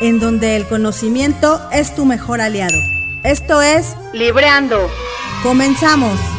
en donde el conocimiento es tu mejor aliado. Esto es Libreando. Comenzamos.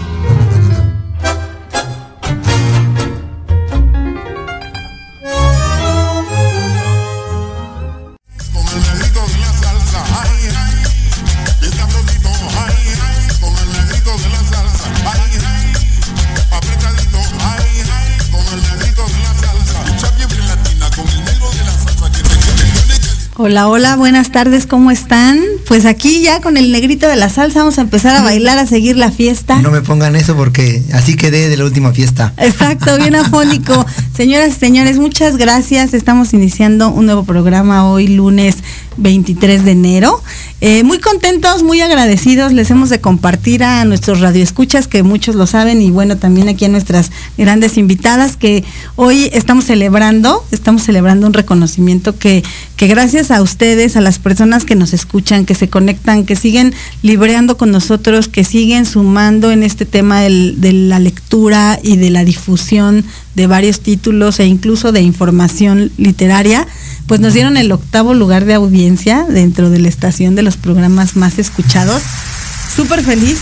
Hola, hola, buenas tardes, ¿cómo están? Pues aquí ya con el negrito de la salsa vamos a empezar a bailar, a seguir la fiesta. No me pongan eso porque así quedé de la última fiesta. Exacto, bien afónico. Señoras y señores, muchas gracias. Estamos iniciando un nuevo programa hoy, lunes 23 de enero. Eh, muy contentos, muy agradecidos. Les hemos de compartir a nuestros radioescuchas, que muchos lo saben, y bueno, también aquí a nuestras grandes invitadas, que hoy estamos celebrando, estamos celebrando un reconocimiento que, que gracias a ustedes, a las personas que nos escuchan, que se conectan, que siguen libreando con nosotros, que siguen sumando en este tema de la lectura y de la difusión de varios títulos e incluso de información literaria, pues nos dieron el octavo lugar de audiencia dentro de la estación de los programas más escuchados. Súper feliz.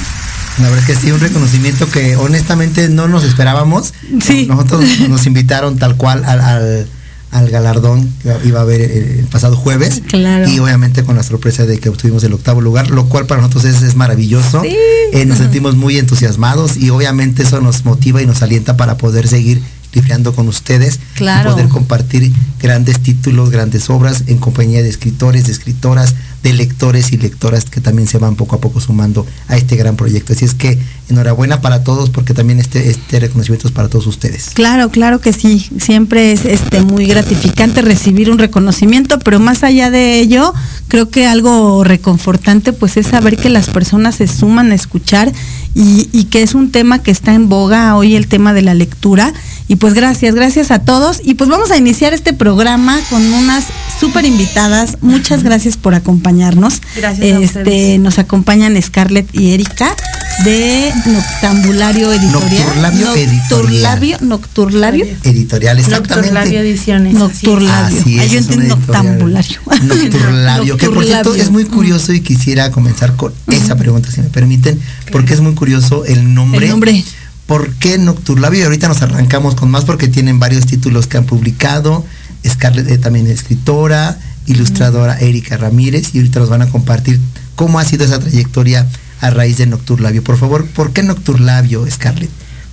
La verdad es que sí, un reconocimiento que honestamente no nos esperábamos. Sí. Nosotros nos invitaron tal cual al, al, galardón que iba a haber el, pasado jueves. Claro. Y obviamente con la sorpresa de que obtuvimos el octavo lugar, lo cual para nosotros es, es maravilloso. Sí. Eh, nos sentimos muy entusiasmados y obviamente eso nos motiva y nos alienta para poder seguir libreando con ustedes Claro. y poder compartir grandes títulos, grandes obras en compañía de escritores, de escritoras, de lectores y lectoras que también se van poco a poco sumando a este gran proyecto. Así es que enhorabuena para todos porque también este, este reconocimiento es para todos ustedes. Claro, claro que sí. Siempre es este muy gratificante recibir un reconocimiento, pero más allá de ello, creo que algo reconfortante pues es saber que las personas se suman a escuchar y, y que es un tema que está en boga hoy el tema de la lectura. Y pues gracias, gracias a todos. Y pues vamos a iniciar este programa con unas súper invitadas. Muchas gracias por acompañarnos. Gracias Este, nos acompañan Scarlett y Erika de Noctambulario Editorial. Nocturlabio Nocturlabio, Nocturlabio. Editorial, exactamente. Nocturlabio Ediciones. Nocturlabio. Así es, Ah, yo entiendo editorial. noctambulario. Nocturlabio, que por cierto es muy curioso y quisiera comenzar con esa pregunta, si me permiten, porque es muy curioso el nombre. El nombre. ¿Por qué Nocturlabio? Y ahorita nos arrancamos con más porque tienen varios títulos que han publicado. Scarlett eh, también es escritora, ilustradora Erika Ramírez y ahorita nos van a compartir cómo ha sido esa trayectoria a raíz de Nocturlabio. Por favor, ¿por qué Nocturlabio, Scarlett?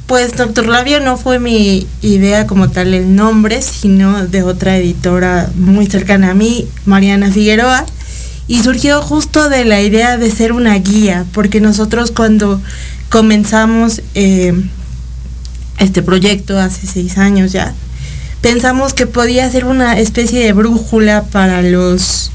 Pues Nocturlabio no fue mi idea como tal el nombre, sino de otra editora muy cercana a mí, Mariana Figueroa. Y surgió justo de la idea de ser una guía, porque nosotros cuando comenzamos eh, este proyecto hace seis años ya, pensamos que podía ser una especie de brújula para los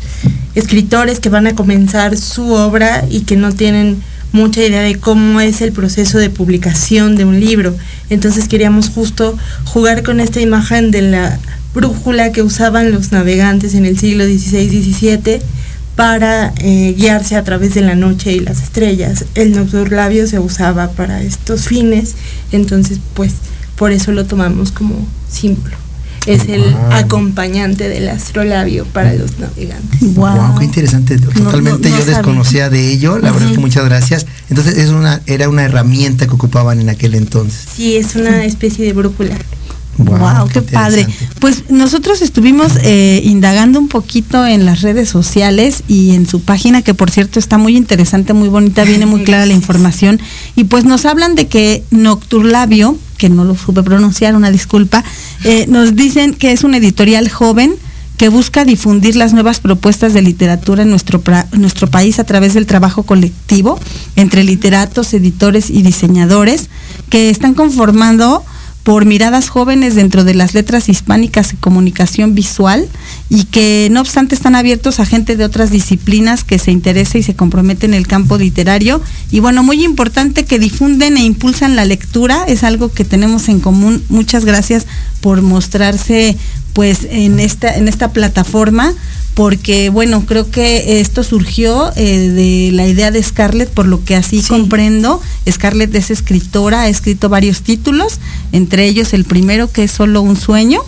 escritores que van a comenzar su obra y que no tienen mucha idea de cómo es el proceso de publicación de un libro. Entonces queríamos justo jugar con esta imagen de la brújula que usaban los navegantes en el siglo XVI-XVII para eh, guiarse a través de la noche y las estrellas. El nocturlabio se usaba para estos fines, entonces pues por eso lo tomamos como símbolo. Es el Wow. acompañante del astrolabio para los navegantes. Wow. Wow, qué interesante. Totalmente no yo sabía. desconocía de ello. La verdad que muchas gracias. Entonces es una era una herramienta que ocupaban en aquel entonces. Sí, es una especie de brújula. Wow, qué, padre. Pues nosotros estuvimos eh, indagando un poquito en las redes sociales y en su página, que por cierto está muy interesante, muy bonita, viene muy clara la información. Y pues nos hablan de que Nocturlabio, que no lo supe pronunciar, una disculpa, eh, nos dicen que es una editorial joven que busca difundir las nuevas propuestas de literatura en nuestro, pra- en nuestro país a través del trabajo colectivo entre literatos, editores y diseñadores que están conformando por miradas jóvenes dentro de las letras hispánicas y comunicación visual y que no obstante están abiertos a gente de otras disciplinas que se interese y se compromete en el campo literario. Y bueno, muy importante que difunden e impulsan la lectura, es algo que tenemos en común. Muchas gracias por mostrarse pues en esta, en esta plataforma porque bueno, creo que esto surgió eh, de la idea de Scarlett, por lo que así comprendo. Scarlett es escritora, ha escrito varios títulos, entre ellos el primero que es Solo un sueño.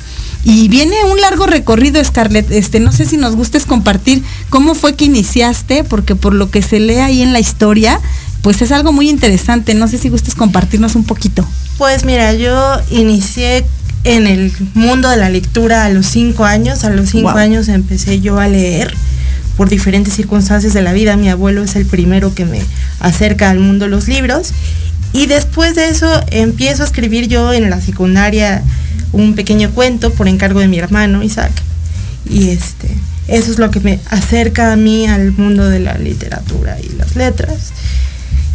Y viene un largo recorrido, Scarlett. Este, no sé si nos gustes compartir cómo fue que iniciaste, porque por lo que se lee ahí en la historia, pues es algo muy interesante. No sé si gustes compartirnos un poquito. Pues mira, yo inicié en el mundo de la lectura a los cinco años. A los cinco años empecé yo a leer por diferentes circunstancias de la vida. Mi abuelo es el primero que me acerca al mundo de los libros. Y después de eso empiezo a escribir yo en la secundaria un pequeño cuento por encargo de mi hermano Isaac. Y este, eso es lo que me acerca a mí al mundo de la literatura y las letras.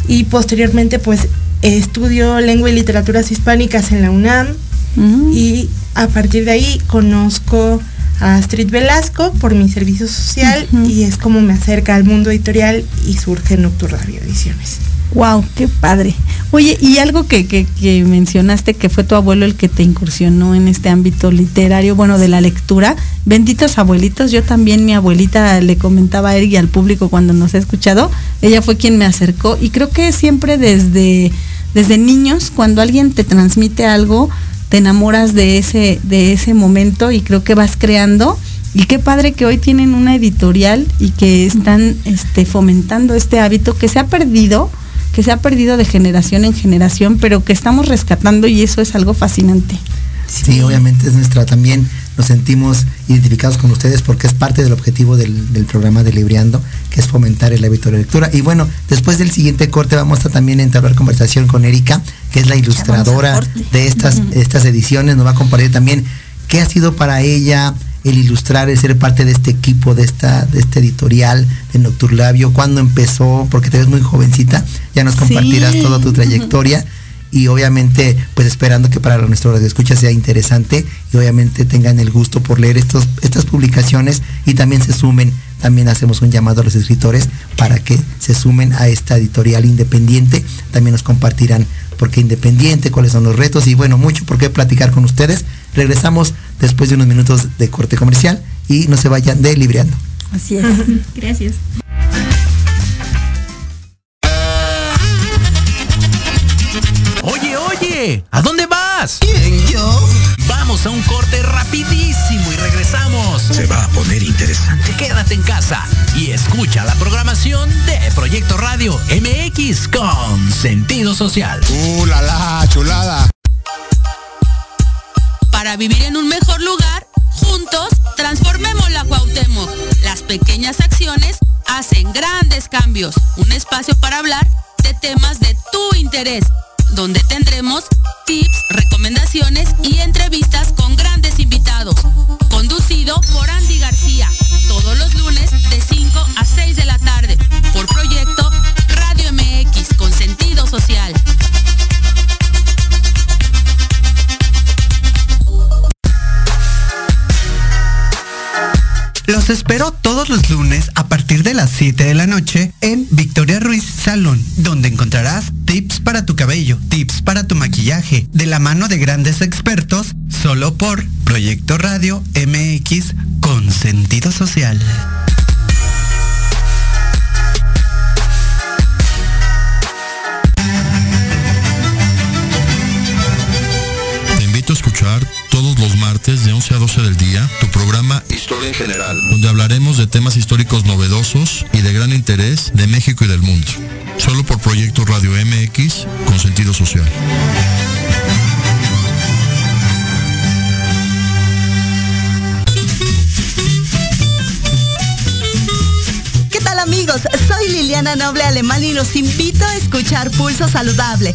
Y posteriormente pues estudio lengua y literaturas hispánicas en la UNAM y a partir de ahí conozco a Astrid Velasco por mi servicio social y es como me acerca al mundo editorial y surge Nocturna Ediciones. Wow, qué padre. Oye, y algo que, que, mencionaste que fue tu abuelo el que te incursionó en este ámbito literario, bueno, de la lectura. Benditos abuelitos, yo también mi abuelita le comentaba a él y al público cuando nos ha escuchado, ella fue quien me acercó y creo que siempre desde, desde niños, cuando alguien te transmite algo, te enamoras de ese, de ese momento y creo que vas creando. Y qué padre que hoy tienen una editorial y que están este, fomentando este hábito que se ha perdido, que se ha perdido de generación en generación, pero que estamos rescatando y eso es algo fascinante. Sí, obviamente es nuestra también, nos sentimos identificados con ustedes porque es parte del objetivo del, programa de Libreando, que es fomentar el hábito de lectura. Y bueno, después del siguiente corte vamos a también entablar conversación con Erika, que es la ilustradora de estas, estas ediciones, nos va a compartir también qué ha sido para ella el ilustrar, el ser parte de este equipo, de esta, de este editorial de Nocturlabio, cuándo empezó, porque te ves muy jovencita, ya nos compartirás toda tu trayectoria y obviamente pues esperando que para nuestro de escucha sea interesante y obviamente tengan el gusto por leer estos, estas publicaciones y también se sumen, también hacemos un llamado a los escritores para que se sumen a esta editorial independiente, también nos compartirán por qué independiente, cuáles son los retos y bueno, mucho por qué platicar con ustedes. Regresamos después de unos minutos de corte comercial y no se vayan de libreando. Así es. Gracias. ¿A dónde vas? ¿Quién, yo? Vamos a un corte rapidísimo y regresamos. Se va a poner interesante. Quédate en casa y escucha la programación de Proyecto Radio MX con sentido social. ¡Uh, la, la chulada! Para vivir en un mejor lugar, juntos transformemos la Cuauhtémoc. Las pequeñas acciones hacen grandes cambios. Un espacio para hablar de temas de tu interés donde tendremos tips, recomendaciones y entrevistas con grandes invitados. Conducido por Andy García, todos los lunes de 5 a 6 de la tarde, por proyecto Radio MX con sentido social. Los espero todos los lunes a partir de las 7 de la noche en Victoria Ruiz Salón, donde encontrarás tips para tu cabello, tips para tu maquillaje, de la mano de grandes expertos, solo por Proyecto Radio MX con sentido social. Te invito a escuchar todos los martes de 11 a 12 del día tu programa Historia en General, donde hablaremos de temas históricos novedosos y de gran interés de México y del mundo. Solo por Proyecto Radio MX con sentido social. ¿Qué tal amigos? Soy Liliana Noble Alemán y los invito a escuchar Pulso Saludable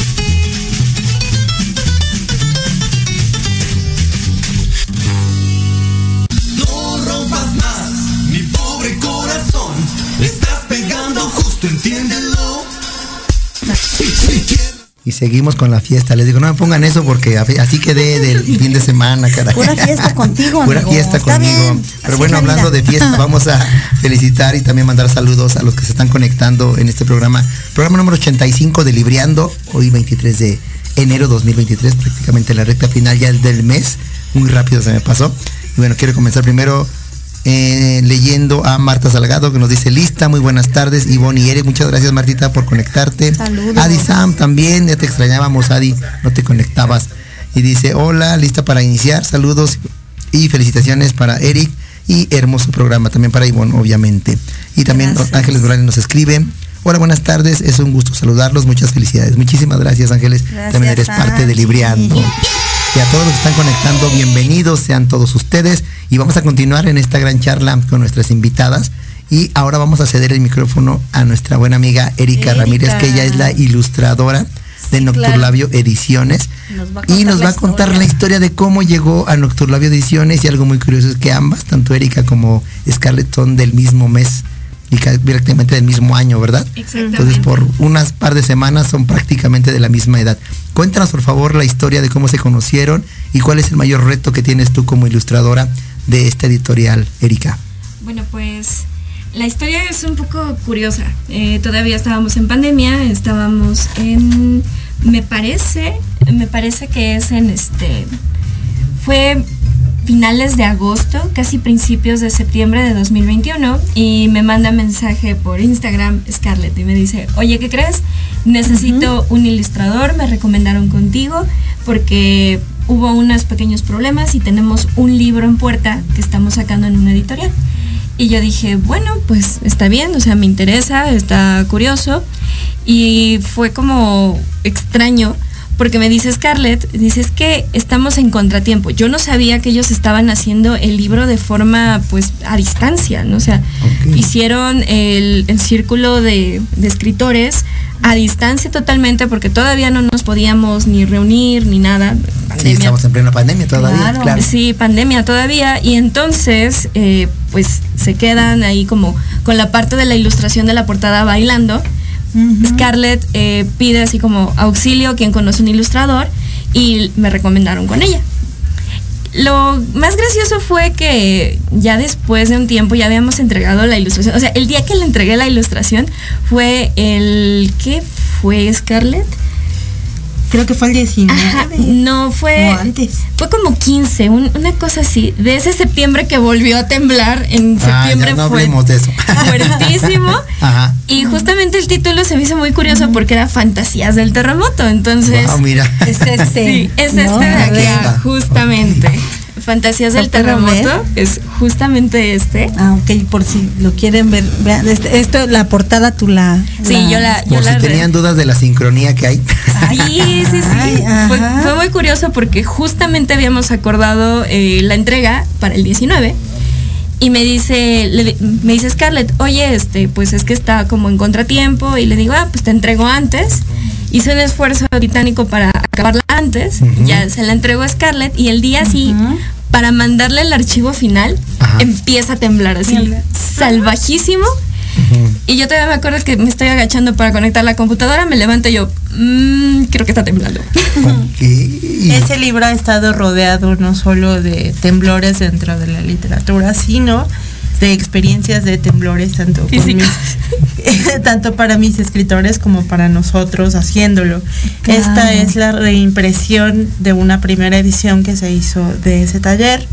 Y seguimos con la fiesta. Les digo, no me pongan eso porque así quedé del fin de semana, caray. Pura fiesta contigo, Pura fiesta Está conmigo. bien, Pero así bueno, hablando de fiesta, vamos a felicitar y también mandar saludos a los que se están conectando en este programa. Programa número 85 de Libriando, hoy 23 de enero 2023, prácticamente la recta final ya del mes. Muy rápido se me pasó. Y bueno, quiero comenzar primero eh, leyendo a Marta Salgado que nos dice lista, muy buenas tardes, Ivonne y Eric, muchas gracias Martita por conectarte. Saludos. Adi Sam también, ya te extrañábamos Adi, no te conectabas. Y dice, hola, lista para iniciar, saludos y felicitaciones para Eric y hermoso programa también para Ivonne, obviamente. Y también Gracias. Ángeles Morales nos escribe. Hola, buenas tardes, es un gusto saludarlos, muchas felicidades. Muchísimas gracias Ángeles, Gracias, también eres parte de. Libriando. Y a todos los que están conectando, bienvenidos sean todos ustedes. Y vamos a continuar en esta gran charla con nuestras invitadas. Y ahora vamos a ceder el micrófono a nuestra buena amiga Erika, Erika. Ramírez, que ella es la ilustradora de Nocturlabio Ediciones. Nos y nos va a contar historia. la historia de cómo llegó a Nocturlabio Ediciones. Y algo muy curioso es que ambas, tanto Erika como Scarlett, son del mismo mes directamente del mismo año, ¿verdad? Entonces, por unas par de semanas son prácticamente de la misma edad. Cuéntanos, por favor, la historia de cómo se conocieron y cuál es el mayor reto que tienes tú como ilustradora de esta editorial, Erika. Bueno, pues la historia es un poco curiosa. Eh, todavía estábamos en pandemia, estábamos en, me parece, me parece que es en este, fue finales de agosto, casi principios de septiembre de 2021 y me manda mensaje por Instagram Scarlett y me dice, oye, ¿qué crees? Necesito un ilustrador, me recomendaron contigo porque hubo unos pequeños problemas y tenemos un libro en puerta que estamos sacando en una editorial. Y yo dije, bueno, pues está bien, o sea, me interesa, está curioso. Y fue como extraño porque me dice Scarlett, dice es que estamos en contratiempo. Yo no sabía que ellos estaban haciendo el libro de forma pues a distancia, ¿no? O sea, hicieron el, el círculo de, de escritores a distancia totalmente porque todavía no nos podíamos ni reunir ni nada. Sí, estamos en plena pandemia todavía, claro. Sí, pandemia todavía. Y entonces, eh, pues se quedan ahí como con la parte de la ilustración de la portada bailando. Scarlett eh, pide así como auxilio, quien conoce un ilustrador, y me recomendaron con ella. Lo más gracioso fue que ya después de un tiempo ya habíamos entregado la ilustración. O sea, el día que le entregué la ilustración fue el... ¿Qué fue, Scarlett? Creo que fue el 19. Ajá, no, fue. Antes. Fue como 15, un- una cosa así. De ese septiembre que volvió a temblar, en Ah, septiembre ya no fue de eso. fuertísimo. Ajá. Y justamente el título se me hizo muy curioso porque era Fantasías del Terremoto. Entonces. Wow, mira. Es este. Sí, es ¿no? este de acá, justamente. Fantasías del. Terremoto es justamente este. Ah, ok, por si lo quieren ver. Vean, este- esto, la portada tú la. Sí, yo la. Yo Por si re- tenían dudas de la sincronía que hay. Sí, sí, sí. Ay, Fue, muy curioso porque justamente habíamos acordado eh, la entrega para el 19 y me dice, le me dice Scarlett, oye, este, pues es que está como en contratiempo y le digo, ah, pues te entrego antes. Hice un esfuerzo titánico para acabarla antes, ya se la entregó a Scarlett y el día así, para mandarle el archivo final, Ajá. empieza a temblar así, salvajísimo. Y yo todavía me acuerdo que me estoy agachando para conectar la computadora, me levanto y yo, "Mm, creo que está temblando. Ese libro ha estado rodeado no solo de temblores dentro de la literatura, sino de experiencias de temblores tanto, con Físicos. mis- tanto para mis escritores como para nosotros haciéndolo. Claro. Esta es la reimpresión de una primera edición que se hizo de ese taller.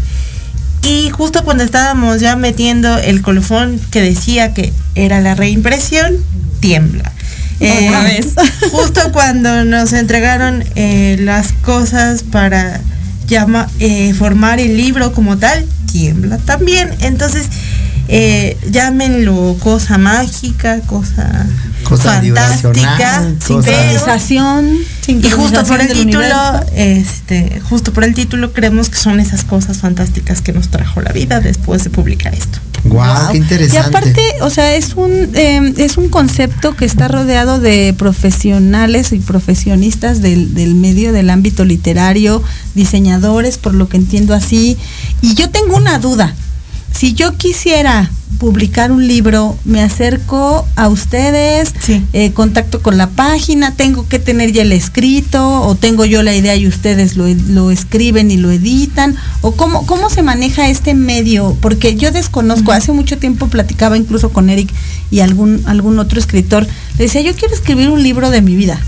Y justo cuando estábamos ya metiendo el colofón que decía que era la reimpresión, tiembla. Eh, Otra vez. justo cuando nos entregaron eh, las cosas para llama, eh, formar el libro como tal, tiembla también. Entonces, eh, llámenlo cosa mágica, cosa, Cosa fantástica, Sensación. Y justo por el título, universo. este, justo por el título creemos que son esas cosas fantásticas que nos trajo la vida después de publicar esto. Guau, qué interesante. Y aparte, o sea, es un eh, es un concepto que está rodeado de profesionales y profesionistas del, del medio, del ámbito literario, diseñadores, por lo que entiendo así. Y yo tengo una duda. Si yo quisiera publicar un libro, me acerco a ustedes, eh, contacto con la página, tengo que tener ya el escrito, o tengo yo la idea y ustedes lo, lo escriben y lo editan, o cómo, cómo se maneja este medio, porque yo desconozco, hace mucho tiempo platicaba incluso con Eric y algún, algún otro escritor, le decía, yo quiero escribir un libro de mi vida,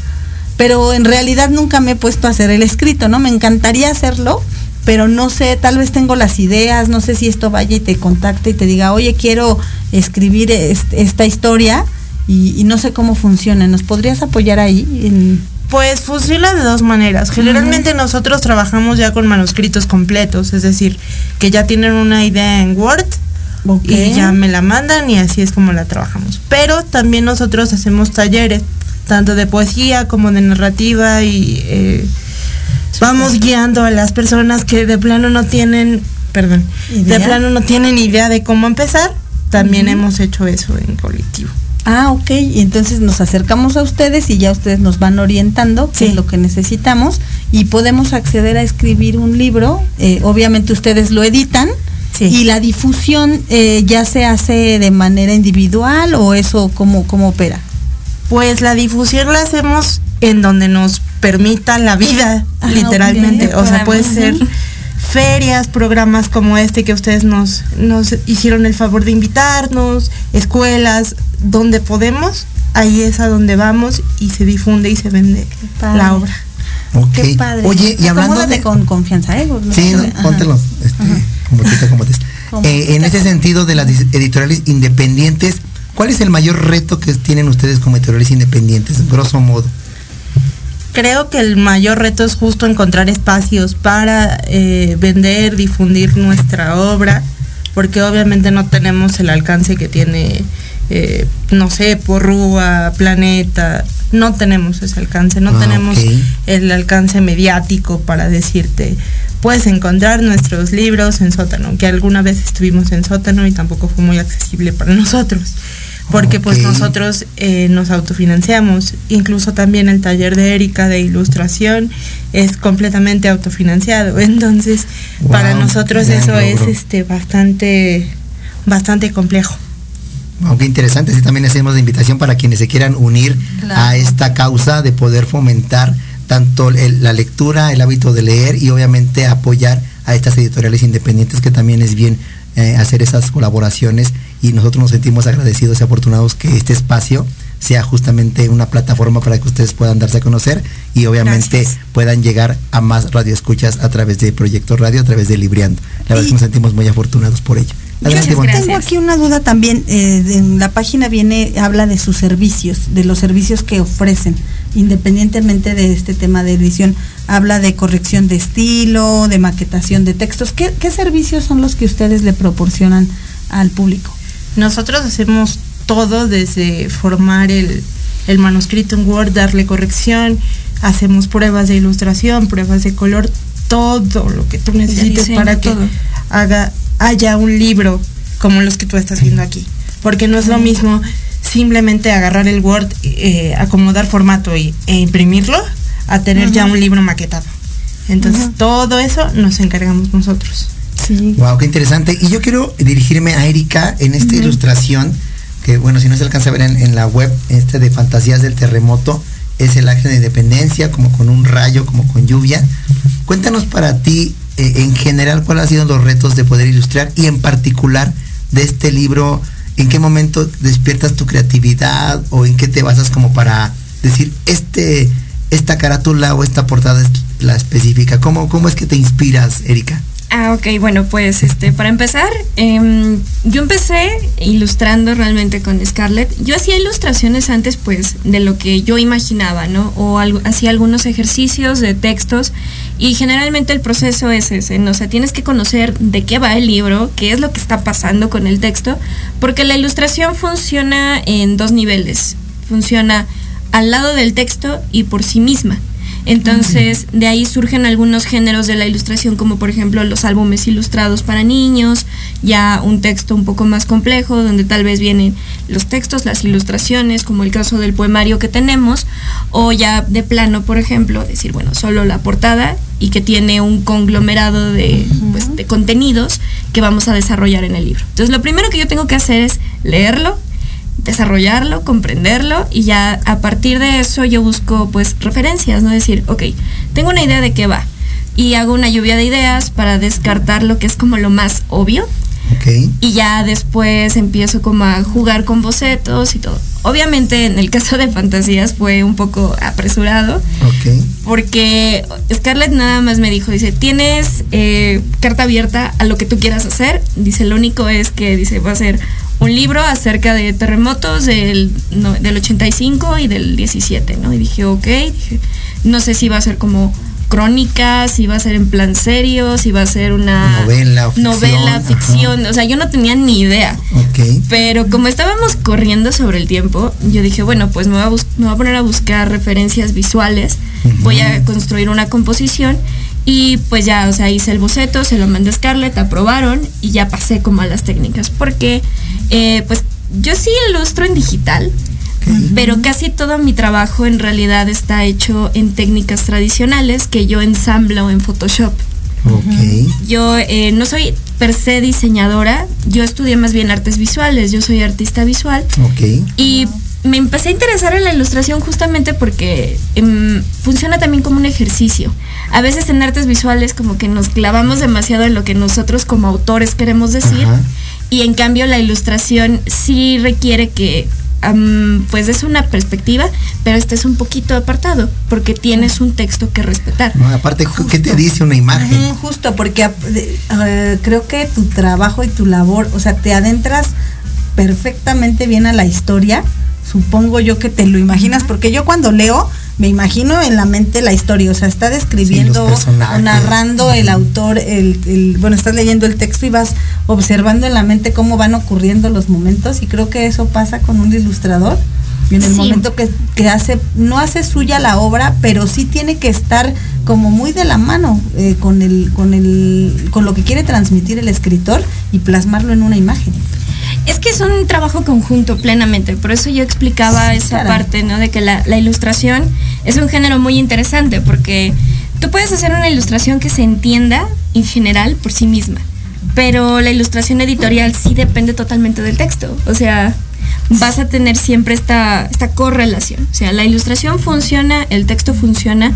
pero en realidad nunca me he puesto a hacer el escrito, ¿no? Me encantaría hacerlo, pero no sé, tal vez tengo las ideas, no sé si esto vaya y te contacte y te diga, oye, quiero escribir est- esta historia y, y no sé cómo funciona. ¿Nos podrías apoyar ahí? En- Pues funciona de dos maneras. Generalmente nosotros trabajamos ya con manuscritos completos, es decir, que ya tienen una idea en Word y ya me la mandan y así es como la trabajamos. Pero también nosotros hacemos talleres, tanto de poesía como de narrativa y eh, vamos guiando a las personas que de plano no tienen, perdón, ¿Idea? de plano no tienen idea de cómo empezar. También hemos hecho eso en colectivo. Ah, ok. Y entonces nos acercamos a ustedes y ya ustedes nos van orientando qué es lo que necesitamos y podemos acceder a escribir un libro. Eh, obviamente ustedes lo editan y la difusión eh, ya se hace de manera individual o eso cómo, cómo opera. Pues la difusión la hacemos en donde nos permita la vida, Ah, literalmente. O sea, puede ser ferias, programas como este que ustedes nos, nos hicieron el favor de invitarnos, escuelas, donde podemos, ahí es a donde vamos y se difunde y se vende la obra. Ok. Qué padre. Oye, y hablando de... con confianza, ¿eh? No Sí, no, este, como te. Como Eh, en ese sentido de las editoriales independientes, ¿cuál es el mayor reto que tienen ustedes como editoriales independientes, grosso modo? Creo que el mayor reto es justo encontrar espacios para eh, vender, difundir nuestra obra, porque obviamente no tenemos el alcance que tiene, eh, no sé, Porrúa, Planeta, no tenemos ese alcance, no Ah, tenemos el alcance mediático para decirte, puedes encontrar nuestros libros en sótano, que alguna vez estuvimos en sótano y tampoco fue muy accesible para nosotros porque pues nosotros eh, nos autofinanciamos, incluso también el taller de Erika de ilustración es completamente autofinanciado, entonces para nosotros eso es este bastante bastante complejo. Qué interesante. Sí, también hacemos la invitación para quienes se quieran unir Claro. a esta causa de poder fomentar tanto el- la lectura, el hábito de leer y obviamente apoyar a estas editoriales independientes que también es bien eh, hacer esas colaboraciones y nosotros nos sentimos agradecidos y afortunados que este espacio sea justamente una plataforma para que ustedes puedan darse a conocer y obviamente puedan llegar a más radioescuchas a través de Proyecto Radio, a través de Libriando. La verdad es que nos sentimos muy afortunados por ello. Adelante, Ivonne. Tengo aquí una duda también. eh, en la página viene, habla de sus servicios, de los servicios que ofrecen, independientemente de este tema de edición. Habla de corrección de estilo, de maquetación de textos. ¿Qué, qué servicios son los que ustedes le proporcionan al público? Nosotros hacemos todo desde formar el, el manuscrito en Word, darle corrección, hacemos pruebas de ilustración, pruebas de color, todo lo que tú necesites para que todo. haga, haya un libro como los que tú estás viendo aquí. Porque no es lo mismo simplemente agarrar el Word, eh, acomodar formato y, e imprimirlo, a tener ya un libro maquetado. Entonces todo eso nos encargamos nosotros. Sí. Wow, qué interesante. Y yo quiero dirigirme a Erika en esta ilustración, que bueno, si no se alcanza a ver en, en la web, este de Fantasías del Terremoto, es el ángel de independencia, como con un rayo, como con lluvia. Cuéntanos para ti, eh, en general, cuáles han sido los retos de poder ilustrar y en particular de este libro, en qué momento despiertas tu creatividad o en qué te basas como para decir, este, esta carátula o esta portada es la específica. ¿Cómo, cómo es que te inspiras, Erika? Ah, ok, bueno, pues este, para empezar, em, yo empecé ilustrando realmente con Scarlett. Yo hacía ilustraciones antes, pues, de lo que yo imaginaba, ¿no? O hacía algunos ejercicios de textos y generalmente el proceso es ese, ¿no? O sea, tienes que conocer de qué va el libro, qué es lo que está pasando con el texto, porque la ilustración funciona en dos niveles. Funciona al lado del texto y por sí misma. Entonces, de ahí surgen algunos géneros de la ilustración, como por ejemplo los álbumes ilustrados para niños, ya un texto un poco más complejo, donde tal vez vienen los textos, las ilustraciones, como el caso del poemario que tenemos, o ya de plano, por ejemplo, decir, bueno, solo la portada y que tiene un conglomerado de, pues, de contenidos que vamos a desarrollar en el libro. Entonces, lo primero que yo tengo que hacer es leerlo, desarrollarlo, comprenderlo y ya a partir de eso yo busco pues referencias, ¿no? Decir, ok, tengo una idea de qué va y hago una lluvia de ideas para descartar lo que es como lo más obvio. Y ya después empiezo como a jugar con bocetos y todo. Obviamente en el caso de fantasías fue un poco apresurado. Porque Scarlett nada más me dijo, dice, tienes eh, carta abierta a lo que tú quieras hacer. Dice, lo único es que, dice, va a ser un libro acerca de terremotos del, del 85 y del 17, ¿no? Y dije, ok, dije, no sé si va a ser como crónica, si va a ser en plan serio, si va a ser una novela, ficción, novela, ficción. o sea, yo no tenía ni idea. Okay. Pero como estábamos corriendo sobre el tiempo, yo dije, bueno, pues me voy a, me voy a poner a buscar referencias visuales, voy a construir una composición y pues ya, o sea, hice el boceto, se lo mandé a Scarlett, aprobaron y ya pasé como a las técnicas, porque eh, pues yo sí ilustro en digital, pero casi todo mi trabajo en realidad está hecho en técnicas tradicionales que yo ensamblo en Photoshop. Yo eh, no soy per se diseñadora, yo estudié más bien artes visuales, yo soy artista visual. Y me empecé a interesar en la ilustración justamente porque em, funciona también como un ejercicio. A veces en artes visuales como que nos clavamos demasiado en lo que nosotros como autores queremos decir y en cambio la ilustración sí requiere que pues es una perspectiva, pero este es un poquito apartado, porque tienes un texto que respetar. aparte, ¿qué te dice una imagen? justo, porque creo que tu trabajo y tu labor, o sea, te adentras perfectamente bien a la historia, supongo yo que te lo imaginas, porque yo cuando leo, me imagino en la mente la historia, o sea, está describiendo o narrando el autor, el, bueno, estás leyendo el texto y vas observando en la mente cómo van ocurriendo los momentos y creo que eso pasa con un ilustrador. Y en el momento que, que, hace, no hace suya la obra, pero sí tiene que estar como muy de la mano eh, con el, con el, con lo que quiere transmitir el escritor y plasmarlo en una imagen. Es que es un trabajo conjunto plenamente, por eso yo explicaba esa parte, ¿no? De que la, ilustración es un género muy interesante, porque tú puedes hacer una ilustración que se entienda en general por sí misma, pero la ilustración editorial sí depende totalmente del texto, o sea, vas a tener siempre esta, esta correlación, o sea, la ilustración funciona, el texto funciona,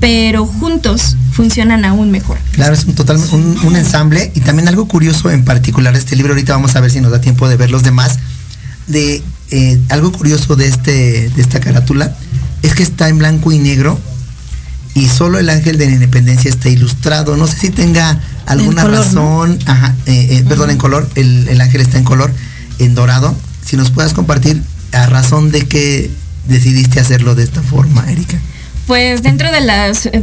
pero juntos funcionan aún mejor. Claro, es un total un, ensamble y también algo curioso en particular de este libro, ahorita vamos a ver si nos da tiempo de ver los demás, de eh, algo curioso de, este, de esta carátula es que está en blanco y negro y solo el ángel de la independencia está ilustrado. No sé si tenga alguna razón, ajá, eh, eh, perdón, en color, el, el ángel está en color, en dorado. Si nos puedas compartir a razón de que decidiste hacerlo de esta forma, Erika. Pues dentro de las eh,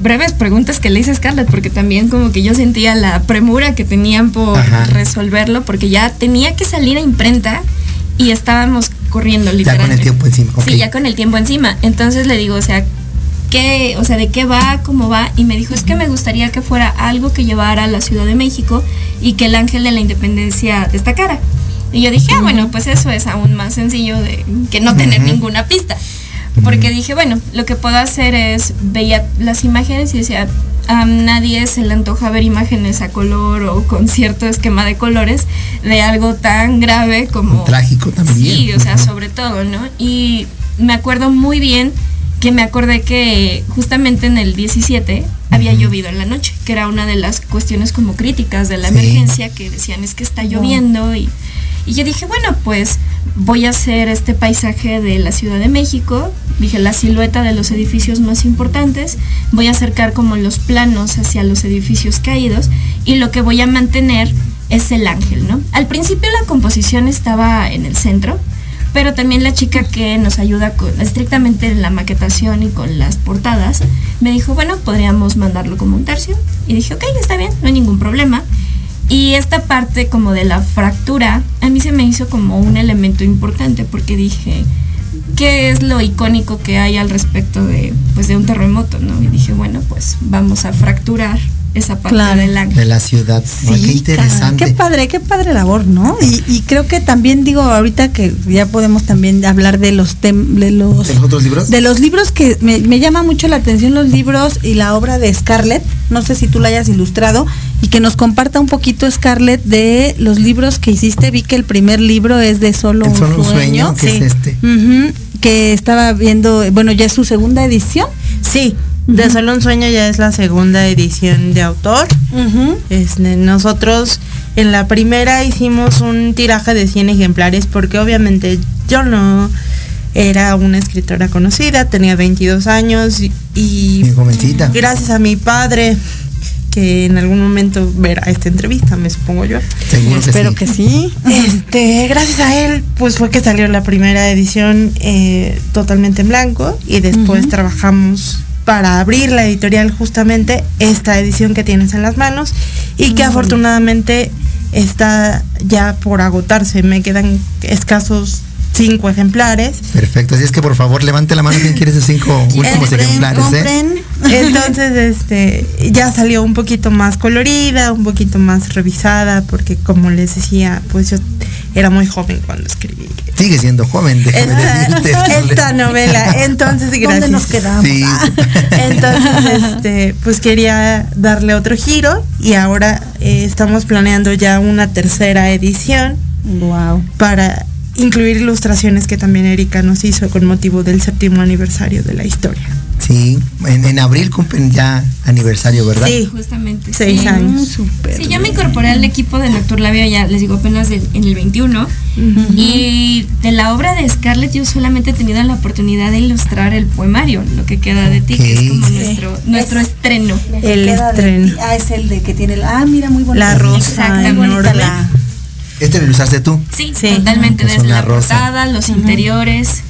breves preguntas que le hice a Scarlett, porque también como que yo sentía la premura que tenían por resolverlo, porque ya tenía que salir a imprenta y estábamos corriendo literalmente. Ya con el tiempo encima. Sí, ya con el tiempo encima. Entonces le digo, o sea, ¿qué, o sea, de qué va, cómo va? Y me dijo, es que me gustaría que fuera algo que llevara a la Ciudad de México y que el ángel de la independencia destacara. Y yo dije, ah, bueno, pues eso es aún más sencillo de que no tener ninguna pista porque dije, bueno, lo que puedo hacer es, veía las imágenes y decía, a nadie se le antoja ver imágenes a color o con cierto esquema de colores de algo tan grave como... trágico también. Sí, o sea, sobre todo, ¿no? Y me acuerdo muy bien que me acordé que justamente en el 17 había llovido en la noche, que era una de las cuestiones como críticas de la emergencia, que decían es que está lloviendo y y yo dije, bueno, pues voy a hacer este paisaje de la Ciudad de México, dije la silueta de los edificios más importantes, voy a acercar como los planos hacia los edificios caídos y lo que voy a mantener es el ángel, ¿no? Al principio la composición estaba en el centro, pero también la chica que nos ayuda con, estrictamente en la maquetación y con las portadas, me dijo, bueno, podríamos mandarlo como un tercio. Y dije, ok, está bien, no hay ningún problema. Y esta parte como de la fractura, a mí se me hizo como un elemento importante porque dije, qué es lo icónico que hay al respecto de, pues, de un terremoto, ¿no? Y dije, bueno, pues vamos a fracturar esa parte Claro. De la ciudad. Sí, qué interesante. Qué padre, qué padre labor, ¿no? Y, y creo que también digo ahorita que ya podemos también hablar de los tem- de los ¿De los otros libros? de los libros que me, me llama mucho la atención los libros y la obra de Scarlett. No sé si tú la hayas ilustrado y que nos comparta un poquito Scarlett de los libros que hiciste. Vi que el primer libro es de solo, un, Solo un sueño, Sueño, que es este. Que estaba viendo, bueno, ya es su segunda edición. Sí, de Solo un Sueño ya es la segunda edición de autor. Este, nosotros en la primera hicimos un tiraje de 100 ejemplares porque obviamente yo no era una escritora conocida, tenía 22 años y, y gracias a mi padre que en algún momento verá esta entrevista, me supongo yo. Seguro que Espero sí. que sí. Este, gracias a él, pues fue que salió la primera edición eh, totalmente en blanco y después trabajamos para abrir la editorial justamente esta edición que tienes en las manos y que afortunadamente está ya por agotarse. Me quedan escasos cinco ejemplares. Perfecto. Así es que por favor levante la mano quien quiere esos cinco últimos Compren, ejemplares, ¿eh? Entonces, este, ya salió un poquito más colorida, un poquito más revisada, porque como les decía, pues yo era muy joven cuando escribí Sigue siendo joven, déjame decirte. esta, esta novela. Entonces, gracias. ¿Dónde nos quedamos? Sí. Entonces, este, pues quería darle otro giro y ahora eh, estamos planeando ya una tercera edición Wow. para incluir ilustraciones que también Erika nos hizo con motivo del séptimo aniversario de la historia. Sí, en, en abril cumplen ya aniversario, ¿verdad? Sí, Justamente. seis sí. años. Súper. Sí, yo me incorporé al equipo de Noctur Labio ya, les digo, apenas en el 21. Y de la obra de Scarlett yo solamente he tenido la oportunidad de ilustrar el poemario, lo que queda de ti, que es como nuestro, nuestro estreno. El estreno. ti. Ah, es el de que tiene el. Ah, mira, muy bonita. La rosa Exactamente. Este lo ilustraste tú. Sí, Sí. totalmente, Es desde la rosa. portada, los interiores.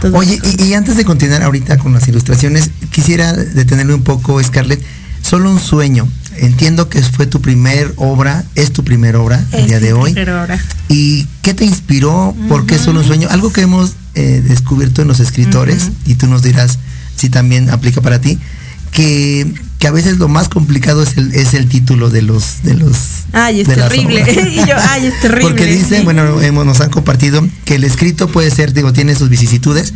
Todo. Oye, y, y antes de continuar ahorita con las ilustraciones, quisiera detenerme un poco, Scarlett. Solo un sueño. Entiendo que fue tu primer obra, es tu primer obra el día de hoy. Ahora. ¿Y qué te inspiró? ¿Por qué solo un sueño? Algo que hemos eh, descubierto en los escritores, y tú nos dirás si también aplica para ti, que, que a veces lo más complicado es el, es el título de los de los Ay, es de terrible. y yo, ay, es terrible. Porque dicen, Sí. bueno, hemos, nos han compartido que el escrito puede ser, digo, tiene sus vicisitudes,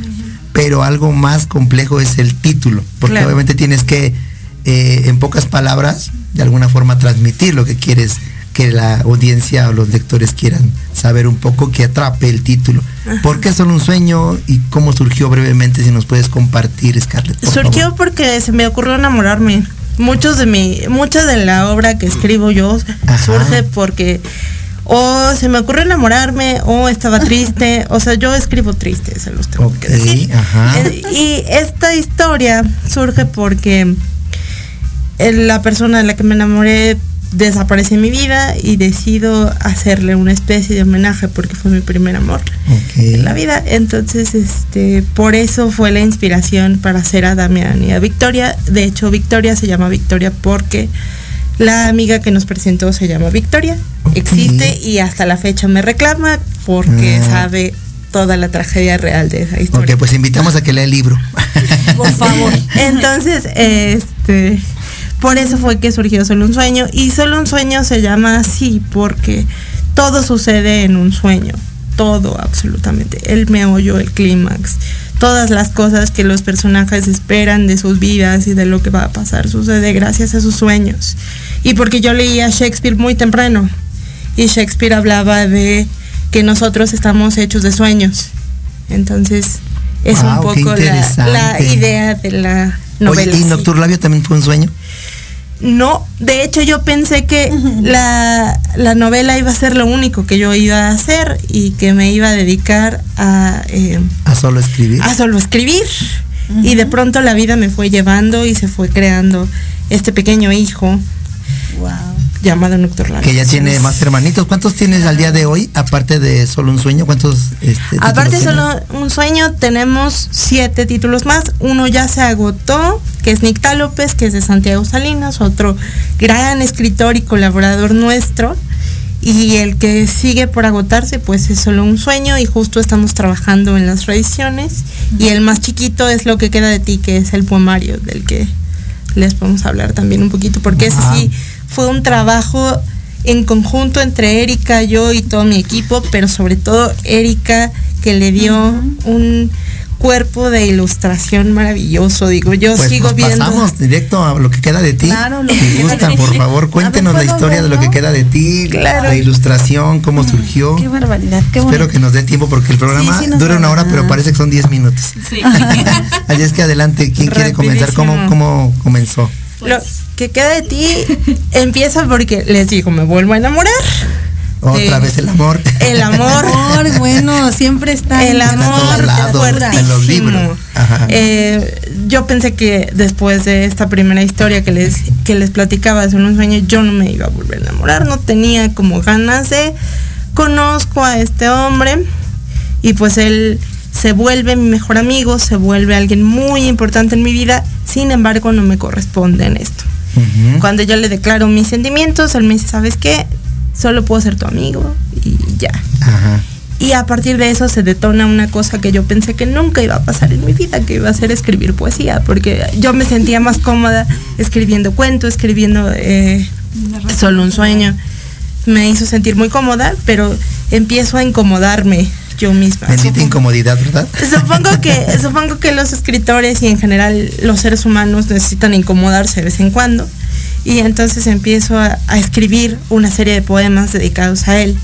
pero algo más complejo es el título, porque Claro. obviamente tienes que, eh, en pocas palabras, de alguna forma transmitir lo que quieres que la audiencia o los lectores quieran saber un poco, que atrape el título. ¿Por qué solo un sueño y cómo surgió brevemente? Si nos puedes compartir, Scarlett. por Surgió favor? porque se me ocurrió enamorarme. Muchos de mi, mucha de la obra que escribo yo Ajá. surge porque o se me ocurrió enamorarme o estaba triste. O sea, yo escribo triste, se los tengo Ok, que decir. ajá. Eh, Y esta historia surge porque eh, la persona de la que me enamoré desaparece mi vida y decido hacerle una especie de homenaje porque fue mi primer amor en la vida. Entonces, este, por eso fue la inspiración para hacer a Damián y a Victoria. De hecho, Victoria se llama Victoria porque la amiga que nos presentó se llama Victoria. Existe y hasta la fecha me reclama porque Ah. sabe toda la tragedia real de esa historia. Ok, pues invitamos a que lea el libro. Por favor. Entonces, este, por eso fue que surgió Solo un sueño. Y Solo un sueño se llama así porque todo sucede en un sueño. Todo, absolutamente. El meollo, el clímax. Todas las cosas que los personajes esperan de sus vidas y de lo que va a pasar sucede gracias a sus sueños. Y porque yo leía Shakespeare muy temprano. Y Shakespeare hablaba de que nosotros estamos hechos de sueños. Entonces, es Wow, un poco la, idea de la Oye, novela. ¿y sí. Nocturlabio también fue un sueño? No, de hecho yo pensé que la, la novela iba a ser lo único que yo iba a hacer y que me iba a dedicar a, eh, A solo escribir. a solo escribir. Y de pronto la vida me fue llevando y se fue creando este pequeño hijo Wow. Llamado Nocturlabio. que ya tiene más hermanitos. ¿Cuántos tienes al día de hoy? Aparte de solo un sueño, ¿cuántos este, Aparte títulos solo un sueño, tenemos siete títulos más. Uno ya se agotó, que es Nicta López, que es de Santiago Salinas, otro gran escritor y colaborador nuestro. Y el que sigue por agotarse, pues es solo un sueño y justo estamos trabajando en las reediciones. Y el más chiquito es lo que queda de ti, que es el poemario, del que les podemos hablar también un poquito, porque ese sí fue un trabajo en conjunto entre Erika, yo y todo mi equipo, pero sobre todo Erika que le dio un cuerpo de ilustración maravilloso, digo, yo Pues sigo nos viendo. pasamos directo a lo que queda de ti. Claro, lo que si gustan, por favor, cuéntenos ver, la ¿puedo historia de lo que queda de ti, Claro. la ilustración, cómo surgió. Qué barbaridad, qué Espero que nos dé tiempo porque el programa Sí, sí nos dura una hora, pero parece que son 10 minutos. Sí. Así es que adelante, ¿quién quiere comenzar? ¿Cómo, cómo comenzó? Lo que queda de ti empieza porque les digo, me vuelvo a enamorar. Otra vez el amor. El amor. Amor, bueno, siempre está. El en- amor en los libros. Ajá. Eh, yo pensé que después de esta primera historia que les, que les platicaba hace unos años, yo no me iba a volver a enamorar, no tenía como ganas de conozco a este hombre y pues él se vuelve mi mejor amigo, se vuelve alguien muy importante en mi vida, sin embargo no me corresponde en esto. Cuando yo le declaro mis sentimientos, él me dice, ¿sabes qué? Solo puedo ser tu amigo y ya. Ajá. Y a partir de eso se detona una cosa que yo pensé que nunca iba a pasar en mi vida, que iba a ser escribir poesía, porque yo me sentía más cómoda escribiendo cuentos, escribiendo eh, solo un sueño. Me hizo sentir muy cómoda, pero empiezo a incomodarme yo misma. Bendita incomodidad, ¿verdad? Supongo que, supongo que los escritores y en general los seres humanos necesitan incomodarse de vez en cuando. Y entonces empiezo a, a escribir una serie de poemas dedicados a él.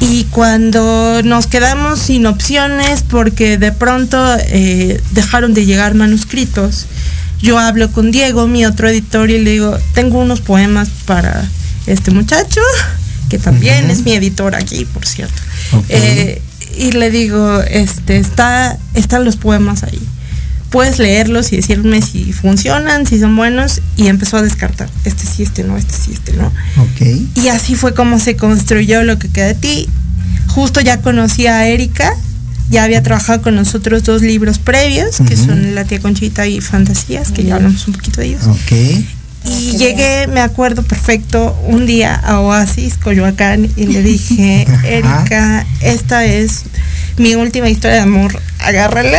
Y cuando nos quedamos sin opciones porque de pronto eh, dejaron de llegar manuscritos, yo hablo con Diego, mi otro editor, y le digo, tengo unos poemas para este muchacho, que también es mi editor aquí, por cierto. Eh, y le digo, este, está, están los poemas ahí. Puedes leerlos y decirme si funcionan, si son buenos, y empezó a descartar. Este sí, este no, este sí, este no. Ok. Y así fue como se construyó lo que queda de ti. Justo ya conocí a Erika, ya había trabajado con nosotros dos libros previos, que son La tía Conchita y Fantasías, que ya hablamos un poquito de ellos. Ok. Y llegué, me acuerdo perfecto, un día a Oasis, Coyoacán, y le dije. Erika, esta es mi última historia de amor, agárrala,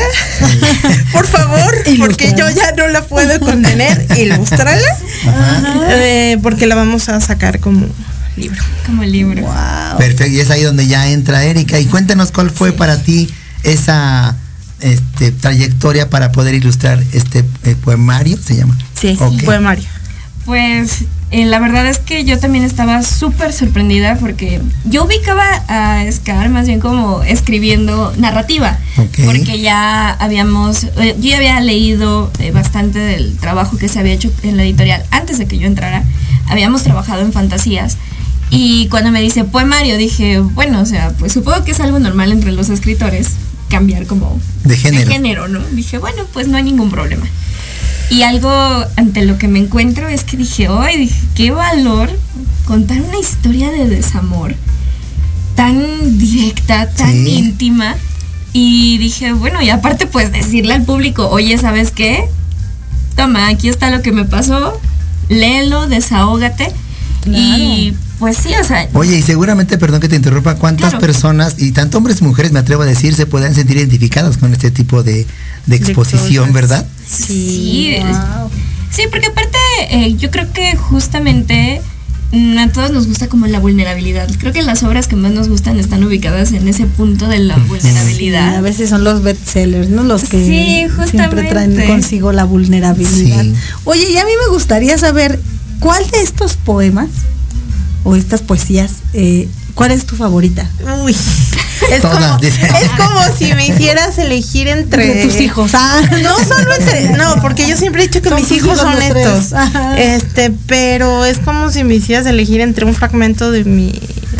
por favor, porque yo ya no la puedo contener, ilústrala, eh, porque la vamos a sacar como libro. Como libro. Wow. Perfecto, y es ahí donde ya entra Erika. Y cuéntanos cuál fue para ti esa este, trayectoria para poder ilustrar este eh, poemario, se llama. Sí, Ok. poemario. Pues eh, la verdad es que yo también estaba súper sorprendida porque yo ubicaba a Scar más bien como escribiendo narrativa. Porque ya habíamos, eh, yo ya había leído eh, bastante del trabajo que se había hecho en la editorial antes de que yo entrara. Habíamos trabajado en fantasías. Y cuando me dice poemario, dije, bueno, o sea, pues supongo que es algo normal entre los escritores cambiar como De género. de género, ¿no? Dije, bueno, pues no hay ningún problema. Y algo ante lo que me encuentro es que dije, hoy dije, qué valor contar una historia de desamor tan directa, tan Sí. íntima. Y dije, bueno, y aparte pues decirle al público, oye, ¿sabes qué? Toma, aquí está lo que me pasó, léelo, desahógate. Y pues sí, o sea, Oye, y seguramente, perdón que te interrumpa, ¿cuántas Claro. personas, y tanto hombres y mujeres, me atrevo a decir, se puedan sentir identificadas con este tipo de, de exposición, verdad? Sí, sí, porque aparte eh, yo creo que justamente mm, a todos nos gusta como la vulnerabilidad. Creo que las obras que más nos gustan están ubicadas en ese punto de la Sí, vulnerabilidad. a veces son los bestsellers, ¿no? Los que Sí, siempre traen consigo la vulnerabilidad. Sí. Oye, y a mí me gustaría saber cuál de estos poemas o estas poesías, eh, ¿cuál es tu favorita? Uy, es Todas, como, dice. es como si me hicieras elegir entre Entre tus hijos. Ah, No solo entre, no, porque yo siempre he dicho que Son mis hijos hijos son estos. Este, pero es como si me hicieras elegir entre un fragmento de mi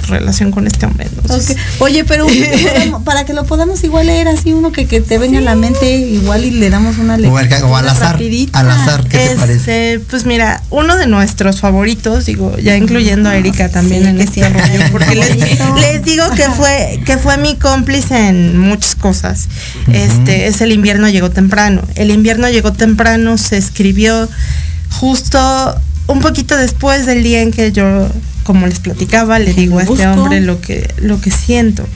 relación con este hombre. entonces-. Oye, pero para que lo podamos igual leer así uno que, que te venga a la mente igual y le damos una lectura. al, o al azar, rapidita. al azar, ¿qué te parece? Este, pues mira, uno de nuestros favoritos, digo, ya incluyendo a Erika también Sí, en que este rollo, porque les digo que fue, que fue mi cómplice en muchas cosas. Este, es el invierno llegó temprano. El invierno llegó temprano se escribió justo un poquito después del día en que yo como les platicaba, le digo a este hombre lo que, lo que siento.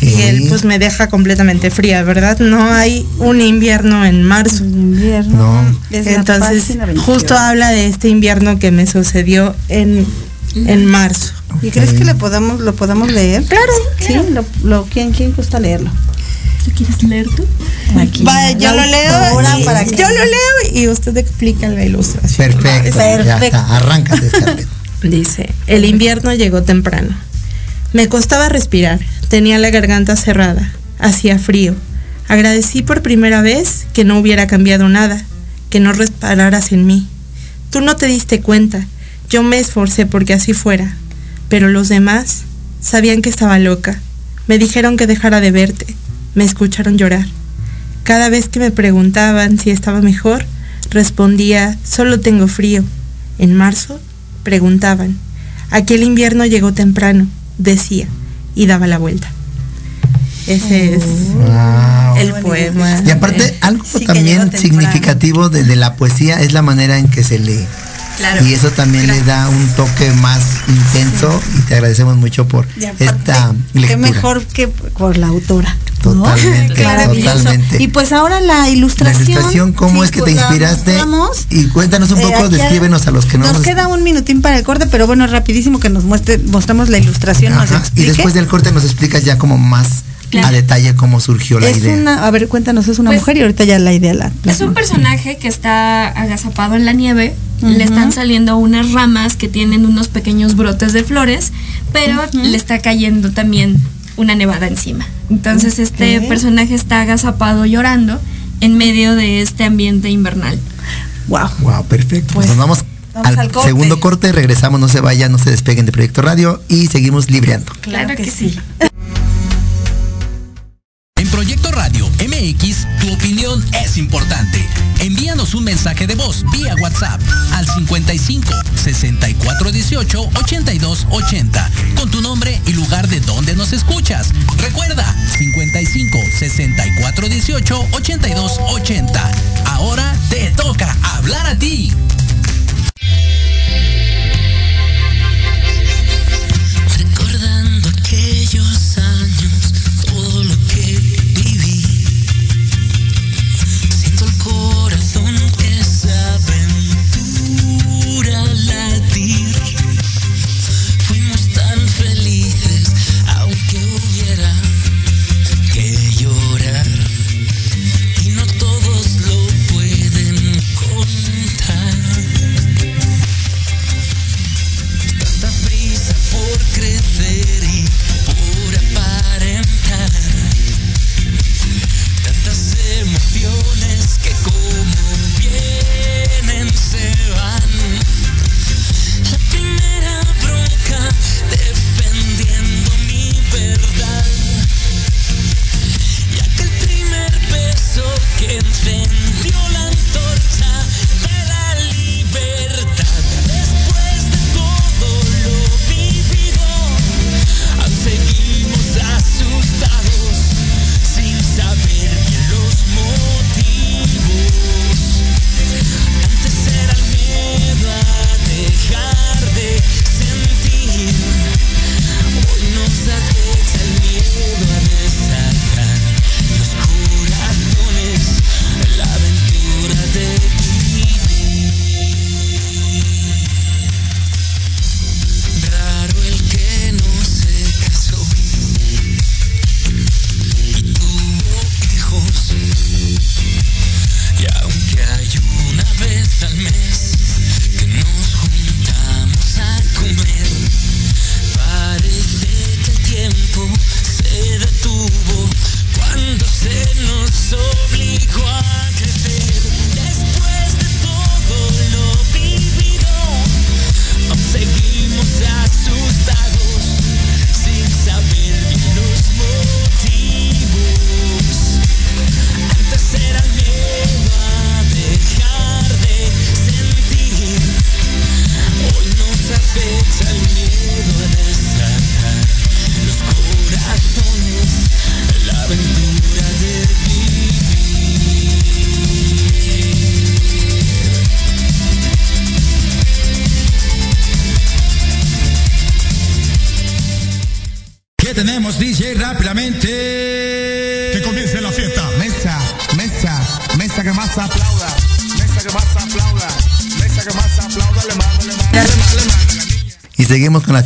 Y él pues me deja completamente fría, ¿verdad? No hay un invierno en marzo. Invierno. No. Es la Entonces, página 28. justo habla de este invierno que me sucedió en, en marzo. ¿Y crees que le podamos, lo podamos leer? Claro. Sí, lo, lo- ¿quién, ¿quién gusta leerlo? ¿Lo quieres leer tú? Aquí. Va, yo lo leo. y- para que- Yo lo leo y usted explica la ilustración. Perfecto. Ya Perfecto. está. Arráncate, Scarlett. Dice, el invierno llegó temprano. Me costaba respirar, tenía la garganta cerrada, hacía frío. Agradecí por primera vez que no hubiera cambiado nada, que no repararas en mí. Tú no te diste cuenta, yo me esforcé porque así fuera, pero los demás sabían que estaba loca. Me dijeron que dejara de verte, me escucharon llorar. Cada vez que me preguntaban si estaba mejor, respondía, solo tengo frío. En marzo, preguntaban. Aquel invierno llegó temprano, decía, y daba la vuelta. Ese es Wow. el poema. Y aparte, algo Sí, también significativo de, de la poesía es la manera en que se lee. Claro. Y eso también le da un toque más intenso y te agradecemos mucho por aparte, esta lectura. Qué mejor que por la autora. Totalmente. Y pues ahora la La ilustración. ilustración, ¿cómo Sí, es que te pues, inspiraste? Y cuéntanos un Eh, poco, aquí descríbenos a los que no Nos nos- queda un minutín para el corte, pero bueno, rapidísimo que nos muestre, mostramos la ilustración. nos Y después del corte nos explicas ya como más Claro. a detalle cómo surgió la es idea. una, a ver, cuéntanos, es una Pues, mujer y ahorita ya la idea la. Es un personaje que está agazapado en la nieve. Le están saliendo unas ramas que tienen unos pequeños brotes de flores, pero le está cayendo también una nevada encima. Entonces este personaje está agazapado llorando en medio de este ambiente invernal. Wow. Wow, perfecto. Pues, Nos vamos, vamos al, al corte. segundo corte, regresamos, no se vayan, no se despeguen de Proyecto Radio y seguimos libreando. Claro que sí. En Proyecto Radio MX, tu opinión es importante. Envíanos un mensaje de voz vía WhatsApp al 55 64 18 82 80 con tu nombre y lugar de donde nos escuchas. Recuerda 55 64 18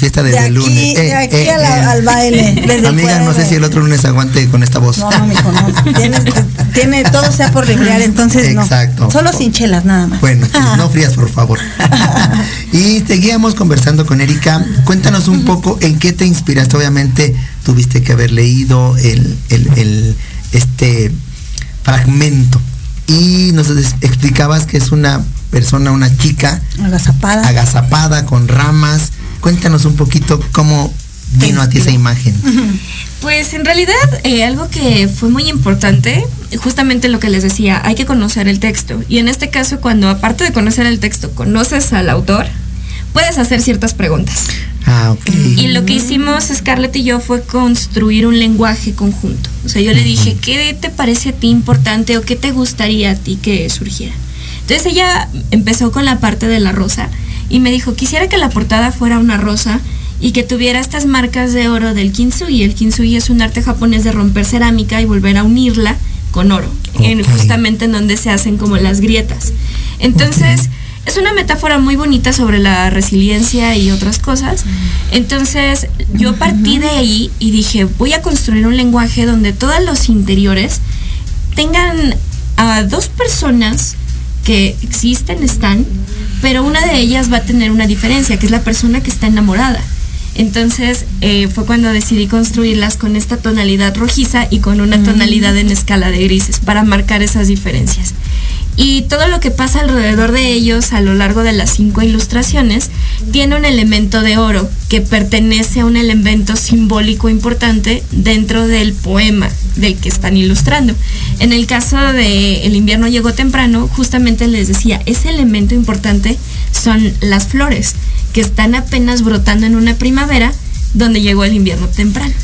fiesta desde De el aquí, lunes. de aquí a la- al baile, desde Amiga, no sé si el otro lunes aguante con esta voz. No, mijo, no. Tienes, tiene, todo sea por recrear, entonces no. Exacto. Solo sin chelas, nada más. Bueno, no frías, por favor. y seguíamos conversando con Erika. Cuéntanos un poco en qué te inspiraste. Obviamente tuviste que haber leído el, el- el- este fragmento. Y nos explicabas que es una persona, una chica Agazapada. agazapada con ramas. Cuéntanos un poquito cómo vino a ti esa imagen. Pues en realidad eh, algo que fue muy importante, justamente lo que les decía, hay que conocer el texto. Y en este caso, cuando aparte de conocer el texto, conoces al autor, puedes hacer ciertas preguntas. Ah, ok. Y lo que hicimos Scarlett y yo fue construir un lenguaje conjunto. O sea, yo le dije, ¿qué te parece a ti importante o qué te gustaría a ti que surgiera? Entonces ella empezó con la parte de la rosa y me dijo, quisiera que la portada fuera una rosa y que tuviera estas marcas de oro del kintsugi. El kintsugi es un arte japonés de romper cerámica y volver a unirla con oro, en, justamente en donde se hacen como las grietas. Entonces, es una metáfora muy bonita sobre la resiliencia y otras cosas. Entonces, yo partí de ahí y dije, voy a construir un lenguaje donde todos los interiores tengan a dos personas que existen, están, pero una de ellas va a tener una diferencia, que es la persona que está enamorada. Entonces eh, fue cuando decidí construirlas con esta tonalidad rojiza y con una Mm. tonalidad en escala de grises para marcar esas diferencias. Y todo lo que pasa alrededor de ellos a lo largo de las cinco ilustraciones tiene un elemento de oro que pertenece a un elemento simbólico importante dentro del poema del que están ilustrando. En el caso de El invierno llegó temprano, justamente les decía, ese elemento importante son las flores que están apenas brotando en una primavera donde llegó el invierno temprano.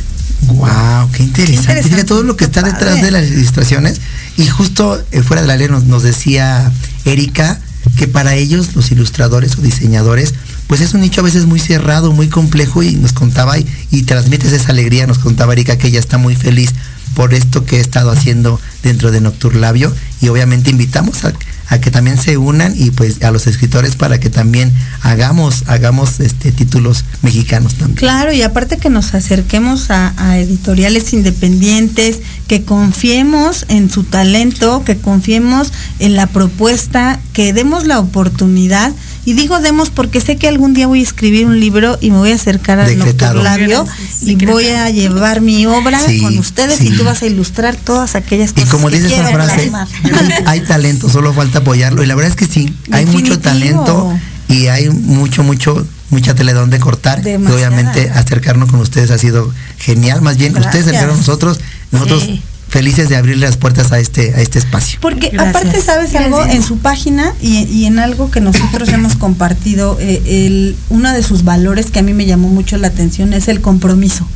Wow, qué interesante. Todo lo que está detrás de las ilustraciones. Y justo eh, fuera de la ley nos, nos decía Erika que para ellos, los ilustradores o diseñadores, pues es un nicho a veces muy cerrado, muy complejo y nos contaba y, y transmites esa alegría, nos contaba Erika que ella está muy feliz por esto que he estado haciendo dentro de Nocturlabio y obviamente invitamos a, a que también se unan y pues a los escritores para que también hagamos hagamos este títulos mexicanos también. Claro, y aparte que nos acerquemos a, a editoriales independientes, que confiemos en su talento, que confiemos en la propuesta, que demos la oportunidad. Y digo demos porque sé que algún día voy a escribir un libro y me voy a acercar al. Labio y voy a llevar mi obra Sí, con ustedes y tú vas a ilustrar todas aquellas Y cosas. como que dice esa frase, hay, hay talento, solo falta apoyarlo. Y la verdad es que sí, hay mucho talento y hay mucho, mucho, mucha tela de donde cortar. Y obviamente acercarnos con ustedes ha sido genial. Más bien, ustedes acercaron a nosotros, nosotros Sí. Felices de abrirle las puertas a este, a este espacio. Porque Gracias. aparte, ¿sabes algo? Gracias. En su página y, y en algo que nosotros hemos compartido, eh, el, uno de sus valores que a mí me llamó mucho la atención es el compromiso.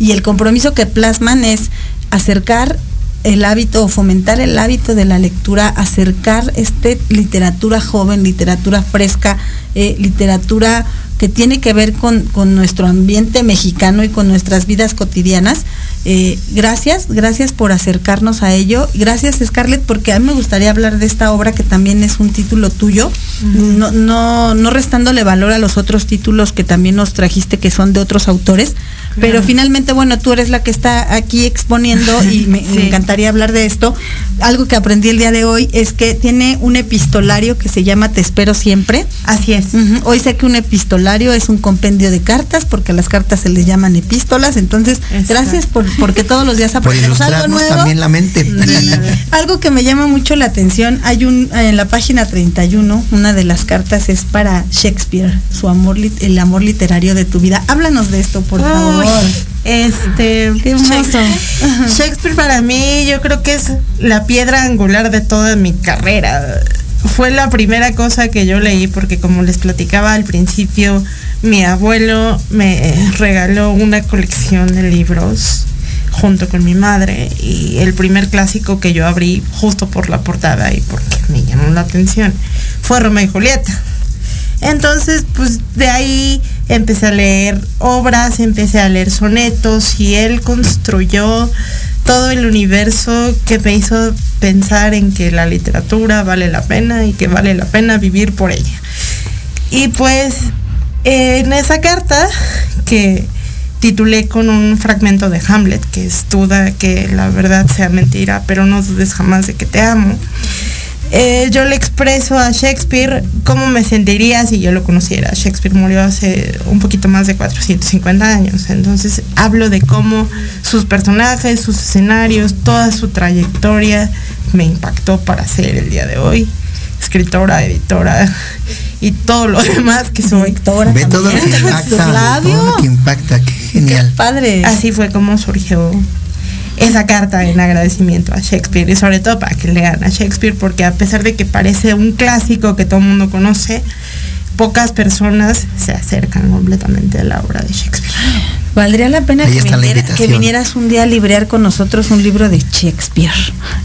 Y el compromiso que plasman es acercar el hábito o fomentar el hábito de la lectura, acercar este literatura joven, literatura fresca, eh, literatura que tiene que ver con, con nuestro ambiente mexicano y con nuestras vidas cotidianas. Eh, gracias, gracias por acercarnos a ello. Gracias Scarlett, porque a mí me gustaría hablar de esta obra que también es un título tuyo, no, no, no restándole valor a los otros títulos que también nos trajiste que son de otros autores. Pero Claro. finalmente, bueno, tú eres la que está aquí exponiendo y me, encantaría hablar de esto. Algo que aprendí el día de hoy es que tiene un epistolario que se llama Te espero siempre. Así es. Hoy sé que un epistolario es un compendio de cartas porque a las cartas se les llaman epístolas. Entonces, gracias por porque todos los días Por aprendemos algo nuevo. también la mente. Algo que me llama mucho la atención, hay un en la página 31, una de las cartas es para Shakespeare, su amor el amor literario de tu vida. Háblanos de esto, por favor. Este, Qué hermoso. Shakespeare, Shakespeare para mí yo creo que es la piedra angular de toda mi carrera. Fue la primera cosa que yo leí porque como les platicaba al principio, mi abuelo me regaló una colección de libros junto con mi madre y el primer clásico que yo abrí justo por la portada y porque me llamó la atención fue Romeo y Julieta. Entonces, pues de ahí empecé a leer obras, empecé a leer sonetos y él construyó todo el universo que me hizo pensar en que la literatura vale la pena y que vale la pena vivir por ella. Y pues en esa carta que titulé con un fragmento de Hamlet, que es duda que la verdad sea mentira, pero no dudes jamás de que te amo. Eh, yo le expreso a Shakespeare cómo me sentiría si yo lo conociera. Shakespeare murió hace un poquito más de 450 años, entonces hablo de cómo sus personajes, sus escenarios, toda su trayectoria me impactó para ser el día de hoy. Escritora, editora y todo lo demás que soy. Ve todo lo que impacta, todo lo que impacta, qué genial. Padre. Así fue como surgió esa carta en agradecimiento a Shakespeare y sobre todo para que lean a Shakespeare porque a pesar de que parece un clásico que todo el mundo conoce, pocas personas se acercan completamente a la obra de Shakespeare. Valdría la pena que, la viniera- que vinieras un día a librear con nosotros un libro de Shakespeare.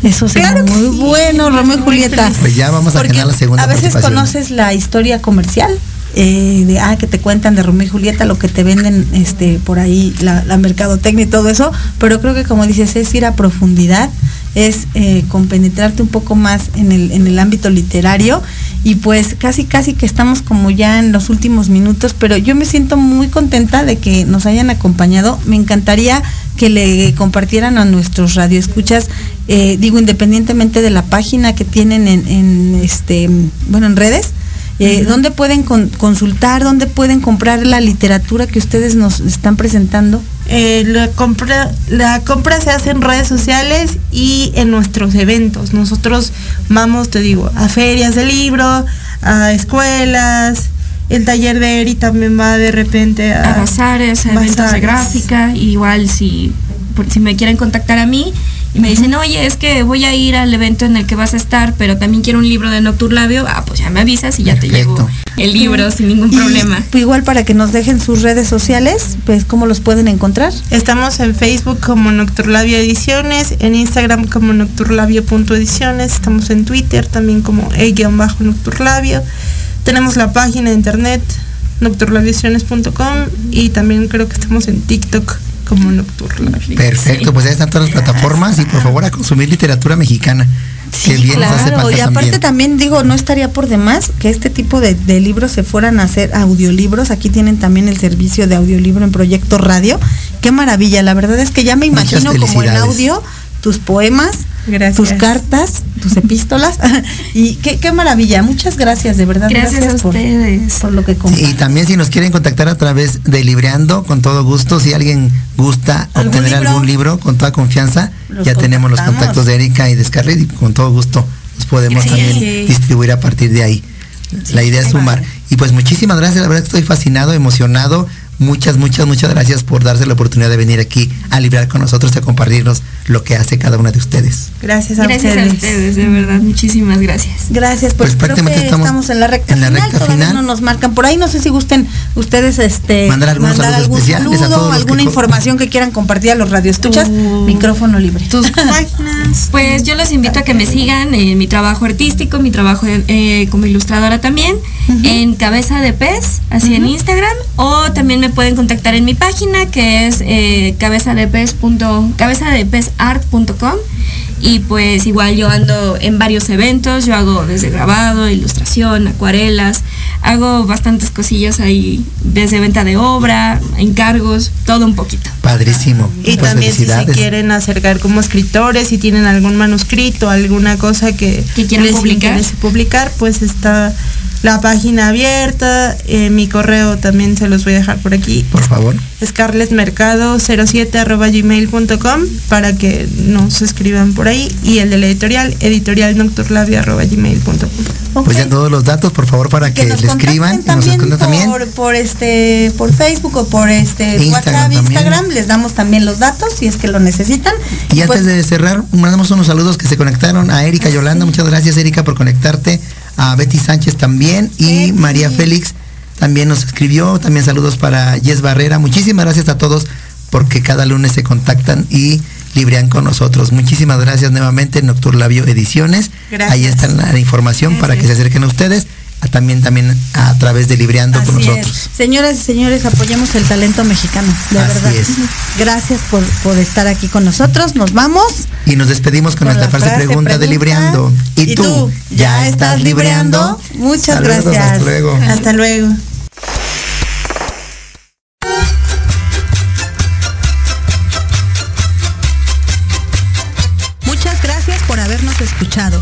Eso sería Claro muy sí. bueno, Romeo y Julieta. Pues ya vamos a Porque la segunda a veces conoces la historia comercial. Eh, de ah que te cuentan de Romeo y Julieta lo que te venden este por ahí la, la mercadotecnia y todo eso. Pero creo que como dices es ir a profundidad es eh, compenetrarte un poco más en el, en el ámbito literario. Y pues casi casi que estamos como ya en los últimos minutos pero yo me siento muy contenta de que nos hayan acompañado. Me encantaría que le compartieran a nuestros radioescuchas eh, digo independientemente de la página que tienen en, en este bueno en redes eh, ¿Dónde pueden con- consultar? ¿Dónde pueden comprar la literatura que ustedes nos están presentando? Eh, la, compra, la compra se hace en redes sociales y en nuestros eventos. Nosotros vamos, te digo, a ferias de libro, a escuelas. El taller de Eri también va de repente a, a bazares, a eventos de bazares. gráfica, igual si, por- si me quieren contactar a mí y me dicen, oye, es que voy a ir al evento en el que vas a estar, pero también quiero un libro de Nocturlabio, ah, pues ya me avisas y ya te llevo el libro sin ningún Y, problema. pues, igual para que nos dejen sus redes sociales, pues cómo los pueden encontrar. Estamos en Facebook como Nocturlabio Ediciones, en Instagram como nocturlabio.ediciones, estamos en Twitter también como e-nocturlabio. Tenemos la página de internet nocturlabioediciones.com y también creo que estamos en TikTok como Nocturlabio. Perfecto, pues ahí están todas las plataformas y por favor a consumir literatura mexicana. que bien nos hace claro, y aparte también. también digo, no estaría por demás que este tipo de, de libros se fueran a hacer audiolibros. Aquí tienen también el servicio de audiolibro en Proyecto Radio. Qué maravilla, la verdad es que ya me imagino como en audio tus poemas, Gracias. tus cartas, tus epístolas. y qué, qué maravilla, muchas gracias, de verdad. Gracias a por, ustedes. por lo que Y comparten. también si nos quieren contactar a través de Libreando, con todo gusto, si alguien gusta ¿Algún obtener libro? algún libro, con toda confianza, Los ya tenemos los contactos de Erika y de Scarlett y con todo gusto los podemos Sí. también distribuir a partir de ahí. La idea es sumar. Y pues muchísimas gracias, la verdad estoy fascinado, emocionado. Muchas, muchas, muchas gracias por darse la oportunidad de venir aquí a librar con nosotros y a compartirnos lo que hace cada una de ustedes. Gracias a Gracias a ustedes. ustedes, de verdad, muchísimas gracias. Gracias, pues, Pues creo prácticamente que estamos estamos, en la recta en la final, recta todavía final. no nos marcan por ahí, no sé si gusten ustedes este Mandar algunos saludos algún especiales a saludo, todos que alguna información que quieran compartir a los radioescuchas, Tu- micrófono libre. Tus páginas. Pues yo los invito a que me sigan en mi trabajo artístico, mi trabajo eh, como ilustradora también, en Cabeza de Pez, así en Instagram, o también me pueden contactar en mi página que es eh, cabezadepezart.com y pues igual yo ando en varios eventos, yo hago desde grabado, ilustración, acuarelas, hago bastantes cosillas ahí, desde venta de obra, encargos, todo un poquito. Padrísimo. Y Pues también si se quieren acercar como escritores, si tienen algún manuscrito, alguna cosa que, Que quieran les publicar. publicar, pues está la página abierta, eh, mi correo también se los voy a dejar por aquí, Por favor. scarletmercado07 arroba gmail.com para que nos escriban por ahí y el de la editorial editorialnocturlabio arroba gmail.com Pues ya todos los datos, por favor, para que, nos le escriban y contacten nos también escriban también. por, por este por Facebook o por este Instagram WhatsApp, también. Instagram, les damos también los datos si es que lo necesitan. Y pues, antes de cerrar, mandamos unos saludos que se conectaron a Erika Yolanda. Muchas gracias, Erika, por conectarte. A Betty Sánchez también. Y Betty. María Félix también nos escribió. También saludos para Jess Barrera. Muchísimas gracias a todos porque cada lunes se contactan y librean con nosotros. Muchísimas gracias nuevamente, Nocturlabio Ediciones. Gracias. Ahí está la, la información para que se acerquen a ustedes. También, también a través de Libreando con nosotros. es. Señoras y señores, apoyemos el talento mexicano, de Así verdad. es. Gracias por, por estar aquí con nosotros. Nos vamos. Y nos despedimos con, Con nuestra frase frase pregunta, de pregunta. Libreando. ¿Y, ¿Y tú, tú, ya estás libreando? Muchas Saludos, gracias. Hasta luego. Hasta luego. Muchas gracias por habernos escuchado.